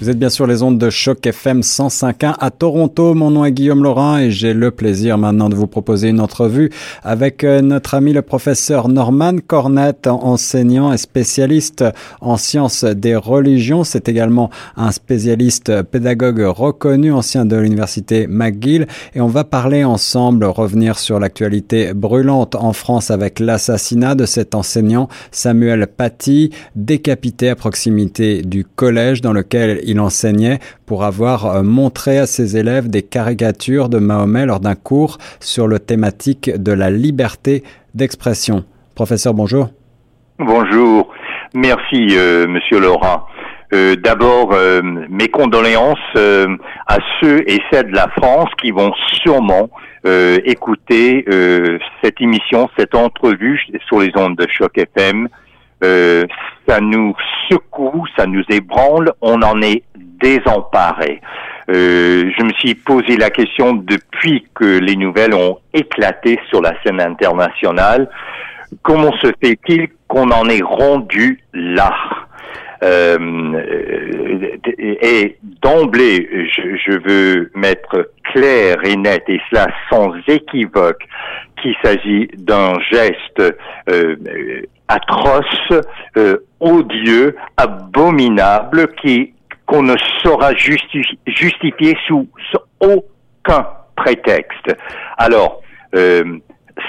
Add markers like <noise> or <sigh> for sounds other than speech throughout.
Vous êtes bien sûr les ondes de choc FM 105.1 à Toronto. Mon nom est Guillaume Laurin et j'ai le plaisir maintenant de vous proposer une entrevue avec euh, notre ami le professeur Norman Cornette, enseignant et spécialiste en sciences des religions. C'est également un spécialiste pédagogue reconnu, ancien de l'université McGill. Et on va parler ensemble, revenir sur l'actualité brûlante en France avec l'assassinat de cet enseignant Samuel Paty, décapité à proximité du collège dans lequel il enseignait pour avoir euh, montré à ses élèves des caricatures de Mahomet lors d'un cours sur le thématique de la liberté d'expression. Professeur, bonjour. Bonjour. Merci, euh, Monsieur Laurent. Euh, D'abord, mes condoléances à ceux et celles de la France qui vont sûrement écouter cette émission, cette entrevue sur les ondes de choc FM euh, ça nous secoue, ça nous ébranle, on en est désemparé. Euh, je me suis posé la question depuis que les nouvelles ont éclaté sur la scène internationale, comment se fait-il qu'on en est rendu là? Euh, et d'emblée, je, je, veux mettre clair et net, et cela sans équivoque, qu'il s'agit d'un geste euh, atroce, euh, odieux, abominable, qui qu'on ne saura justifier sous, aucun prétexte. Alors, euh,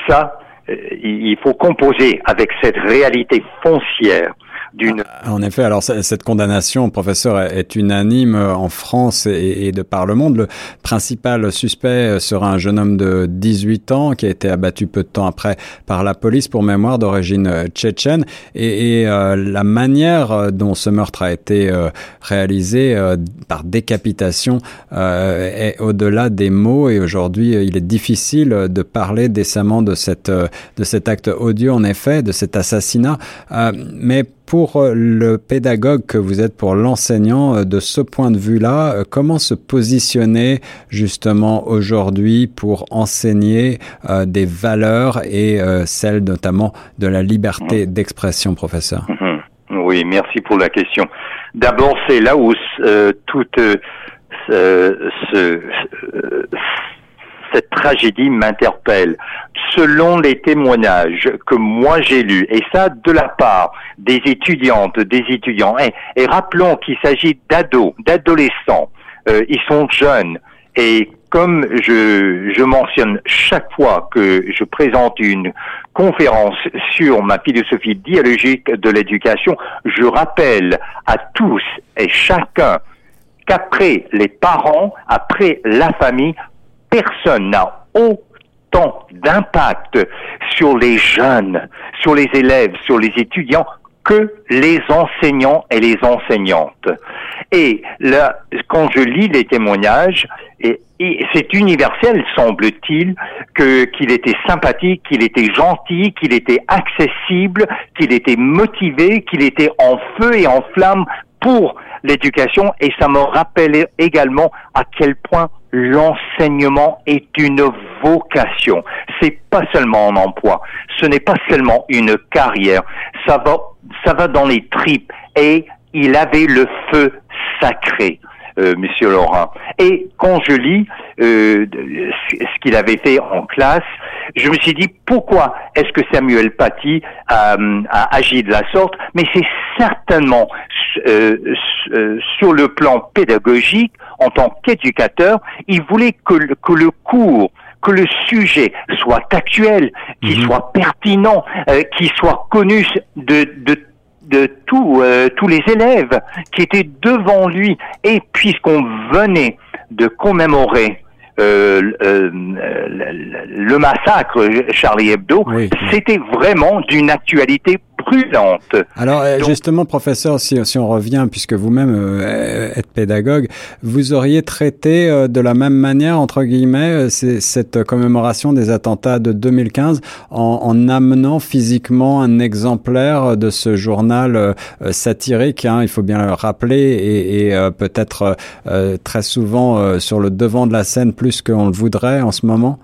ça, euh, il faut composer avec cette réalité foncière ah, en effet, alors cette condamnation, professeur, est unanime en France et, de par le monde. Le principal suspect sera un jeune homme de 18 ans qui a été abattu peu de temps après par la police pour mémoire d'origine tchétchène. Et, euh, la manière dont ce meurtre a été euh, réalisé euh, par décapitation est au-delà des mots. Et aujourd'hui, il est difficile de parler décemment de cette de cet acte odieux, en effet, de cet assassinat. mais pour euh, le pédagogue que vous êtes, pour l'enseignant, euh, de ce point de vue-là, euh, comment se positionner justement aujourd'hui pour enseigner des valeurs et celles notamment de la liberté mmh. d'expression, professeur? Mmh. Oui, merci pour la question. D'abord, c'est là où toute ce, cette tragédie m'interpelle. Selon les témoignages que moi j'ai lus, et ça de la part des étudiantes, des étudiants, et, rappelons qu'il s'agit d'ados, d'adolescents, euh, ils sont jeunes, et comme je, je mentionne chaque fois que je présente une conférence sur ma philosophie dialogique de l'éducation, je rappelle à tous et chacun qu'après les parents, après la famille, personne n'a autant d'impact sur les jeunes, sur les élèves, sur les étudiants que les enseignants et les enseignantes. Et là, quand je lis les témoignages, c'est universel, semble-t-il, que qu'il était sympathique, qu'il était gentil, qu'il était accessible, qu'il était motivé, qu'il était en feu et en flamme pour l'éducation. Et ça me rappelle également à quel point l'enseignement est une vocation. C'est pas seulement un emploi. Ce n'est pas seulement une carrière. Ça va, ça va dans les tripes. Et il avait le feu sacré. Euh, Monsieur Laurent. Et quand je lis euh, ce qu'il avait fait en classe, je me suis dit pourquoi est-ce que Samuel Paty a, a, agi de la sorte? Mais c'est certainement euh, euh, sur le plan pédagogique, en tant qu'éducateur, il voulait que le, que le cours que le sujet soit actuel, qu'il mhm. soit pertinent, euh, qu'il soit connu de, de de tous euh, tous les élèves qui étaient devant lui. Et puisqu'on venait de commémorer euh, euh, le massacre Charlie Hebdo, c'était vraiment d'une actualité brûlante. Alors justement, professeur, si, si, on revient, puisque vous-même êtes pédagogue, vous auriez traité de la même manière, entre guillemets, cette commémoration des attentats de 2015 en, en amenant physiquement un exemplaire de ce journal satirique, hein, il faut bien le rappeler, et, et peut-être très souvent sur le devant de la scène plus qu'on le voudrait en ce moment?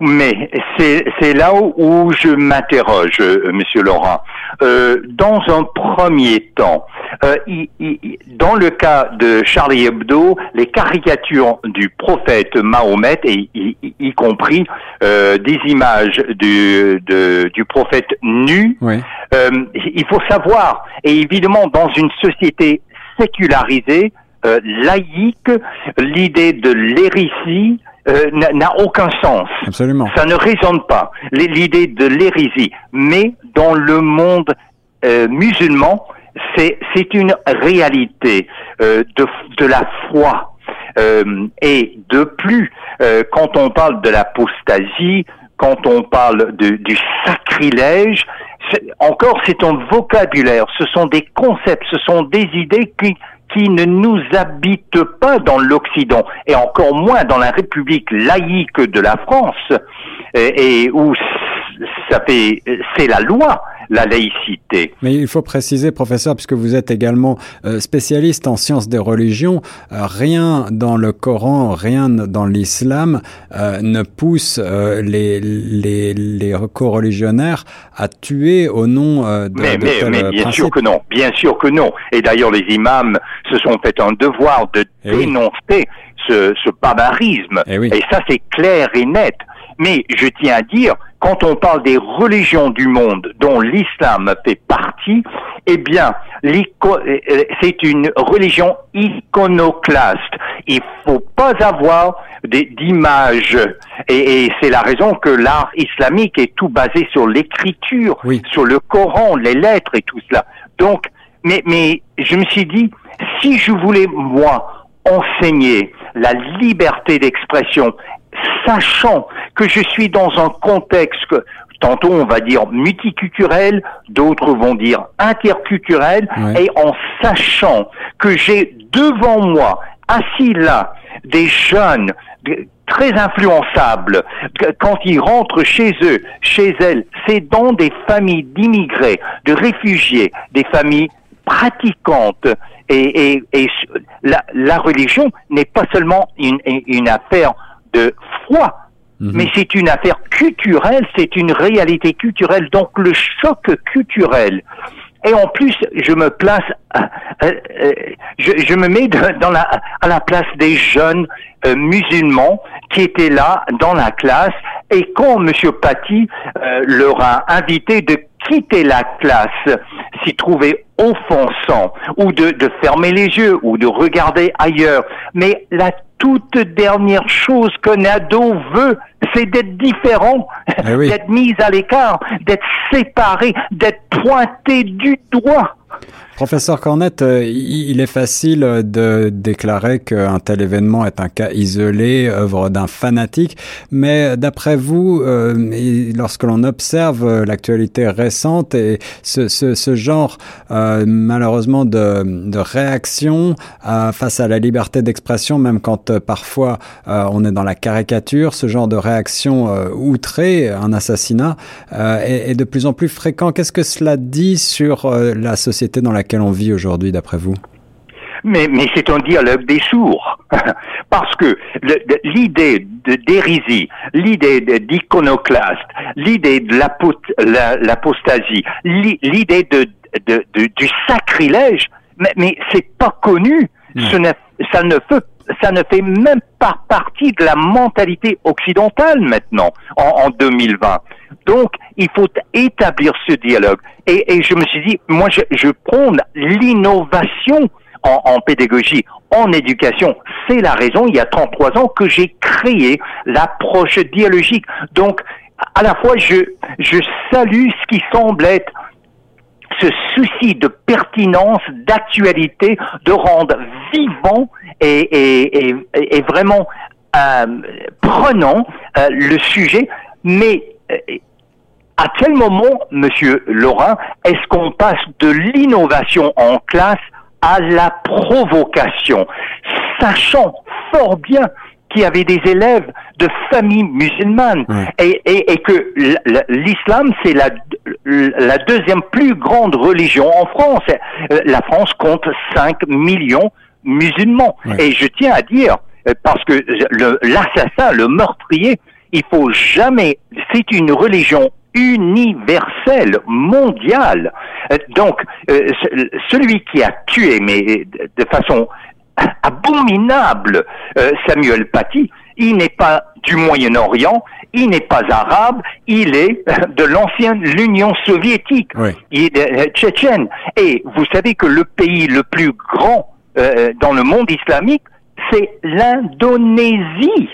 Mais c'est là où, je m'interroge, euh, Monsieur Laurent. Euh, dans un premier temps, euh, dans le cas de Charlie Hebdo, les caricatures du prophète Mahomet, et y, compris des images du, du prophète nu, il faut savoir, et évidemment dans une société sécularisée, laïque, l'idée de l'hérésie euh, n'a aucun sens. Absolument. Ça ne résonne pas. L'idée de l'hérésie. Mais dans le monde euh, musulman, c'est une réalité euh, de de la foi. et de plus, quand on parle de l'apostasie, quand on parle de, du sacrilège, encore c'est un vocabulaire, ce sont des concepts, ce sont des idées qui qui ne nous habite pas dans l'Occident et encore moins dans la République laïque de la France et, où ça fait c'est la loi la laïcité. Mais il faut préciser, professeur, puisque vous êtes également euh, spécialiste en sciences des religions, euh, rien dans le Coran, rien dans l'islam euh, ne pousse les, les, les co-religionnaires à tuer au nom de, mais, de mais, mais bien sûr que non, bien sûr que non. Et d'ailleurs, les imams se sont fait un devoir de eh dénoncer ce, ce barbarisme. Eh et ça, c'est clair et net. Mais je tiens à dire, quand on parle des religions du monde dont l'islam fait partie, eh bien, euh, euh, c'est une religion iconoclaste. Il faut pas avoir d'images. Et, et c'est la raison que l'art islamique est tout basé sur l'écriture, sur le Coran, les lettres et tout cela. Donc, mais, mais je me suis dit, si je voulais, moi, enseigner la liberté d'expression sachant que je suis dans un contexte que tantôt on va dire multiculturel, d'autres vont dire interculturel, et en sachant que j'ai devant moi, assis là, des jeunes très influençables, quand ils rentrent chez eux, chez elles, c'est dans des familles d'immigrés, de réfugiés, des familles pratiquantes. Et, la, religion n'est pas seulement une affaire de foi. Mhm. Mais c'est une affaire culturelle, c'est une réalité culturelle. Donc le choc culturel. Et en plus, je me place, euh, euh, je, me mets dans la, à la place des jeunes euh, musulmans qui étaient là dans la classe. Et quand Monsieur Paty leur a invité de quitter la classe s'y trouver offensant ou de, de fermer les yeux ou de regarder ailleurs. Mais la toute dernière chose qu'un ado veut, c'est d'être différent, eh d'être mis à l'écart, d'être séparé, d'être pointé du doigt. Professeur Cornette, euh, il est facile de déclarer qu'un tel événement est un cas isolé, œuvre d'un fanatique, mais d'après vous, euh, lorsque l'on observe euh, l'actualité récente et ce, ce, ce genre malheureusement de, de réaction face à la liberté d'expression, même quand parfois on est dans la caricature, ce genre de réaction outrée, un assassinat, est, est, de plus en plus fréquent. Qu'est-ce que cela dit sur la société dans laquelle on vit aujourd'hui, d'après vous mais, mais c'est un dialogue des sourds. <laughs> Parce que l'idée d'hérésie, l'idée d'iconoclaste, l'idée de l'apostasie, l'idée de, de, du sacrilège, mais, mais c'est pas connu. Ce ça ne fait ça ne fait même pas partie de la mentalité occidentale maintenant, en, en 2020. Donc, il faut établir ce dialogue. Et, je me suis dit, moi, je, je prône l'innovation en, en, pédagogie, en éducation. C'est la raison, il y a 33 ans, que j'ai créé l'approche dialogique. Donc, à la fois, je, je salue ce qui semble être ce souci de pertinence, d'actualité, de rendre vivant et, et, et, et vraiment euh, prenant euh, le sujet, mais euh, à quel moment, Monsieur Laurent, est-ce qu'on passe de l'innovation en classe à la provocation, sachant fort bien qu'il y avait des élèves de familles musulmanes. Et, et, et, que l'islam c'est la, la deuxième plus grande religion en France. La France compte 5 millions musulmans. Et je tiens à dire, parce que l'assassin, le meurtrier, il faut jamais, c'est une religion universelle, mondiale. Donc, euh, celui qui a tué, mais de façon abominable, euh, Samuel Paty, il n'est pas du Moyen-Orient, il n'est pas arabe, il est de l'ancienne l'Union soviétique, il est euh, tchétchène. Et vous savez que le pays le plus grand dans le monde islamique, c'est l'Indonésie.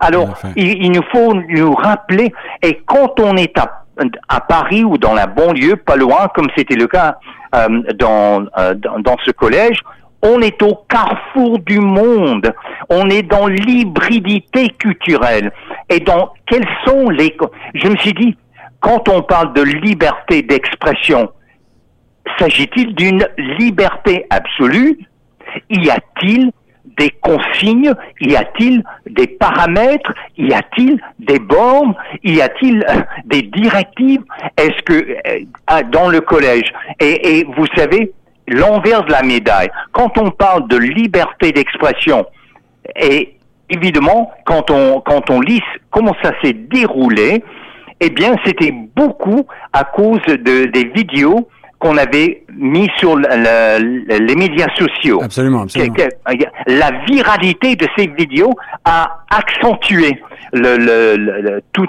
Alors, il, nous faut nous rappeler, et quand on est à, à, Paris ou dans la banlieue, pas loin, comme c'était le cas euh, dans, euh, dans, dans ce collège, on est au carrefour du monde. On est dans l'hybridité culturelle. Et dans quels sont les... Je me suis dit, quand on parle de liberté d'expression, s'agit-il d'une liberté absolue Y a-t-il des consignes? Y a-t-il des paramètres? Y a-t-il des bornes? Y a-t-il euh, des directives? Est-ce que euh, dans le collège? Et, vous savez l'envers de la médaille, quand on parle de liberté d'expression et évidemment quand on quand on lit comment ça s'est déroulé, eh bien c'était beaucoup à cause de des vidéos qu'on avait mis sur les médias sociaux. Absolument, absolument. La viralité de ces vidéos a accentué le, tout,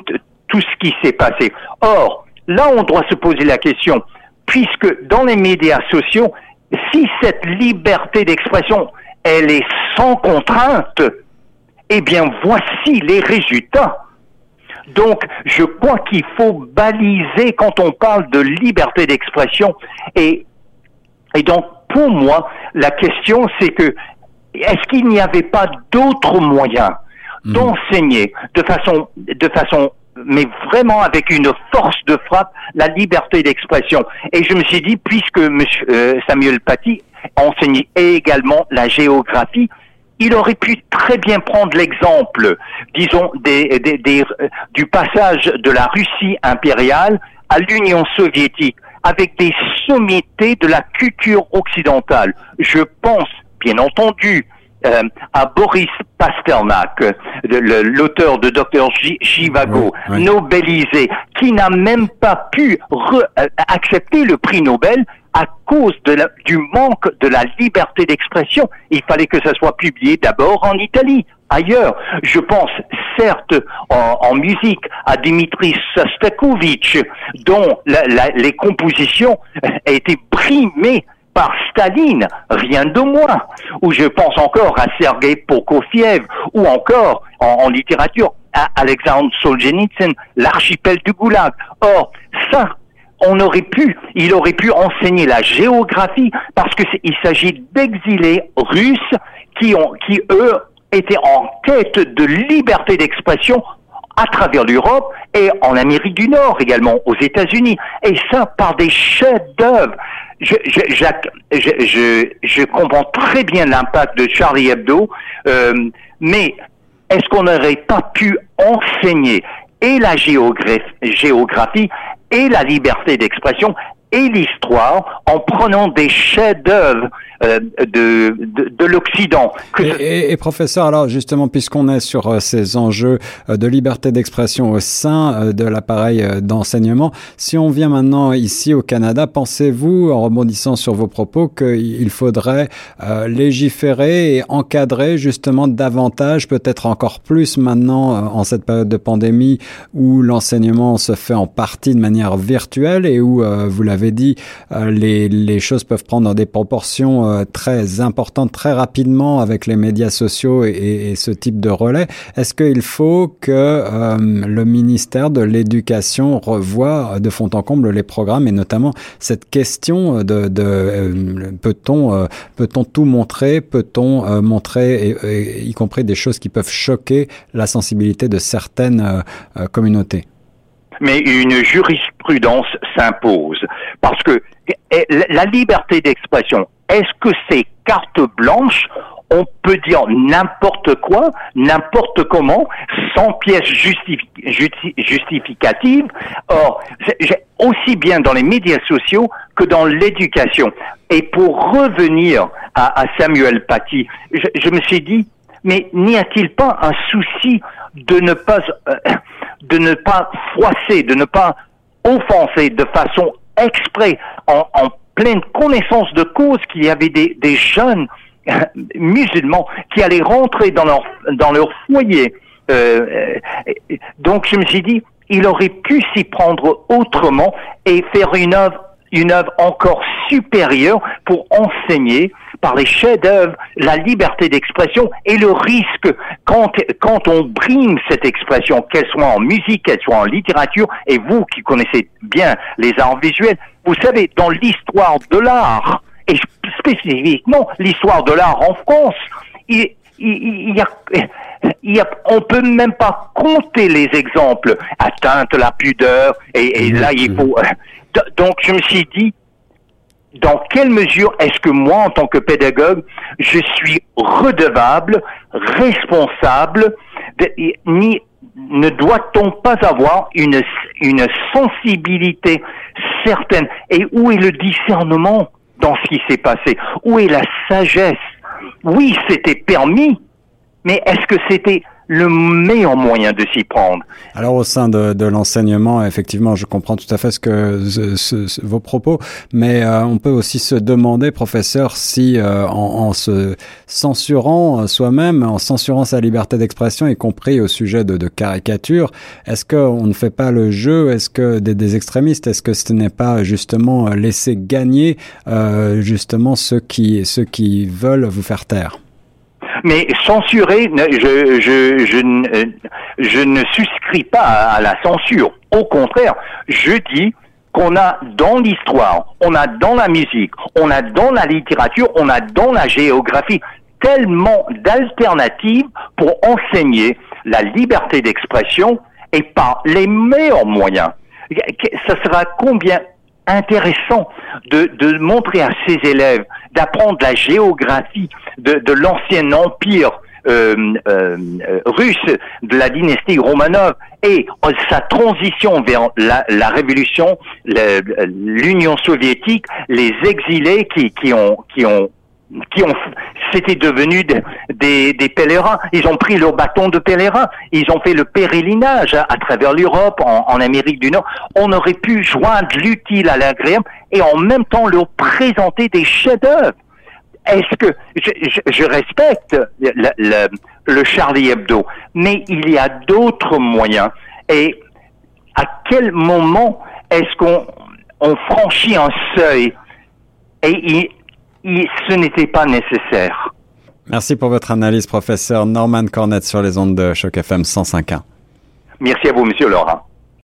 tout ce qui s'est passé. Or, là, on doit se poser la question, puisque dans les médias sociaux, si cette liberté d'expression, elle est sans contrainte, eh bien, voici les résultats. Donc, je crois qu'il faut baliser quand on parle de liberté d'expression. Et, et donc, pour moi, la question, c'est que est-ce qu'il n'y avait pas d'autres moyens hmm. d'enseigner de façon, de façon, mais vraiment avec une force de frappe, la liberté d'expression? Et je me suis dit, puisque monsieur, euh, Samuel Paty enseignait également la géographie, il aurait pu très bien prendre l'exemple, disons, des, des, du passage de la Russie impériale à l'Union soviétique, avec des sommités de la culture occidentale. Je pense, bien entendu, euh, à Boris Pasternak, l'auteur de Dr Chivago, nobelisé, qui n'a même pas pu euh, accepter le prix Nobel à cause de la, du manque de la liberté d'expression. Il fallait que ça soit publié d'abord en Italie, ailleurs. Je pense certes en, musique à Dimitri Sostakovich, dont les compositions étaient primées par Staline, rien de moins. Ou je pense encore à Sergei Prokofiev, ou encore en, littérature à Alexandre Solzhenitsyn, l'archipel du Goulag. Or, ça, on aurait pu, il aurait pu enseigner la géographie parce que il s'agit d'exilés russes qui ont, qui eux étaient en quête de liberté d'expression à travers l'Europe et en Amérique du Nord également, aux États-Unis. Et ça par des chefs-d'œuvre. Je, je, je, je, comprends très bien l'impact de Charlie Hebdo, euh, mais est-ce qu'on n'aurait pas pu enseigner et la géographie et la liberté d'expression et l'histoire en prenant des chefs-d'œuvre euh, de, de, de l'Occident. Et, et, professeur, alors justement, puisqu'on est sur euh, ces enjeux euh, de liberté d'expression au sein de l'appareil d'enseignement, si on vient maintenant ici au Canada, pensez-vous, en rebondissant sur vos propos, qu'il faudrait légiférer et encadrer justement davantage, peut-être encore plus maintenant en cette période de pandémie où l'enseignement se fait en partie de manière virtuelle et où, vous l'avez dit, les, les choses peuvent prendre des proportions euh, très importante très rapidement avec les médias sociaux et, ce type de relais. Est-ce qu'il faut que euh, le ministère de l'Éducation revoie de fond en comble les programmes et notamment cette question de, euh, peut-on peut-on tout montrer, peut-on montrer y compris des choses qui peuvent choquer la sensibilité de certaines communautés? mais une jurisprudence s'impose. Parce que la liberté d'expression, est-ce que c'est carte blanche on peut dire n'importe quoi, n'importe comment, sans pièce justificative. Or, aussi bien dans les médias sociaux que dans l'éducation. Et pour revenir à, Samuel Paty, je, me suis dit, mais n'y a-t-il pas un souci de ne pas euh, de ne pas froisser, de ne pas offenser de façon exprès, en, pleine connaissance de cause qu'il y avait des, jeunes musulmans qui allaient rentrer dans leur, dans leur foyer. Euh, euh, donc je me suis dit, il aurait pu s'y prendre autrement et faire une œuvre, une œuvre encore supérieure pour enseigner par les chefs-d'œuvre la liberté d'expression et le risque quand, quand on brime cette expression, qu'elle soit en musique, qu'elle soit en littérature, et vous qui connaissez bien les arts visuels, vous savez, dans l'histoire de l'art, et spécifiquement l'histoire de l'art en France, il, il, y a, il y a, on peut même pas compter les exemples. Atteinte la pudeur, et, et là il faut. Donc je me suis dit, dans quelle mesure est-ce que moi, en tant que pédagogue, je suis redevable, responsable, ni ne doit-on pas avoir une, une sensibilité certaine? Et où est le discernement dans ce qui s'est passé? Où est la sagesse? Oui, c'était permis, mais est-ce que c'était le meilleur moyen de s'y prendre. Alors au sein de, de l'enseignement, effectivement, je comprends tout à fait ce que ce, vos propos, mais euh, on peut aussi se demander, professeur, si euh, en, en, se censurant soi-même, en censurant sa liberté d'expression, y compris au sujet de, de caricature, est-ce qu'on ne fait pas le jeu? Est-ce que des, des extrémistes, est-ce que ce n'est pas justement laisser gagner euh, justement ceux qui ceux qui veulent vous faire taire? Mais censurer, je, je, je, je ne souscris pas à, la censure. Au contraire, je dis qu'on a dans l'histoire, on a dans la musique, on a dans la littérature, on a dans la géographie tellement d'alternatives pour enseigner la liberté d'expression et par les meilleurs moyens. Ça sera combien intéressant de, montrer à ses élèves d'apprendre la géographie de, l'ancien empire euh, euh, russe de la dynastie Romanov et sa transition vers la, révolution, l'Union soviétique, les exilés qui ont qui ont c'était devenu des, des, pèlerins. Ils ont pris leur bâton de pèlerin. Ils ont fait le pèlerinage à, travers l'Europe, en, Amérique du Nord. On aurait pu joindre l'utile à l'agréable et en même temps leur présenter des chefs-d'œuvre. Est-ce que je, je, respecte le, le, le, Charlie Hebdo, mais il y a d'autres moyens. Et à quel moment est-ce qu'on on franchit un seuil et ce n'était pas nécessaire. Merci pour votre analyse, professeur Norman Cornette, sur les ondes de Choc FM 105.1. Merci à vous, monsieur Laurent.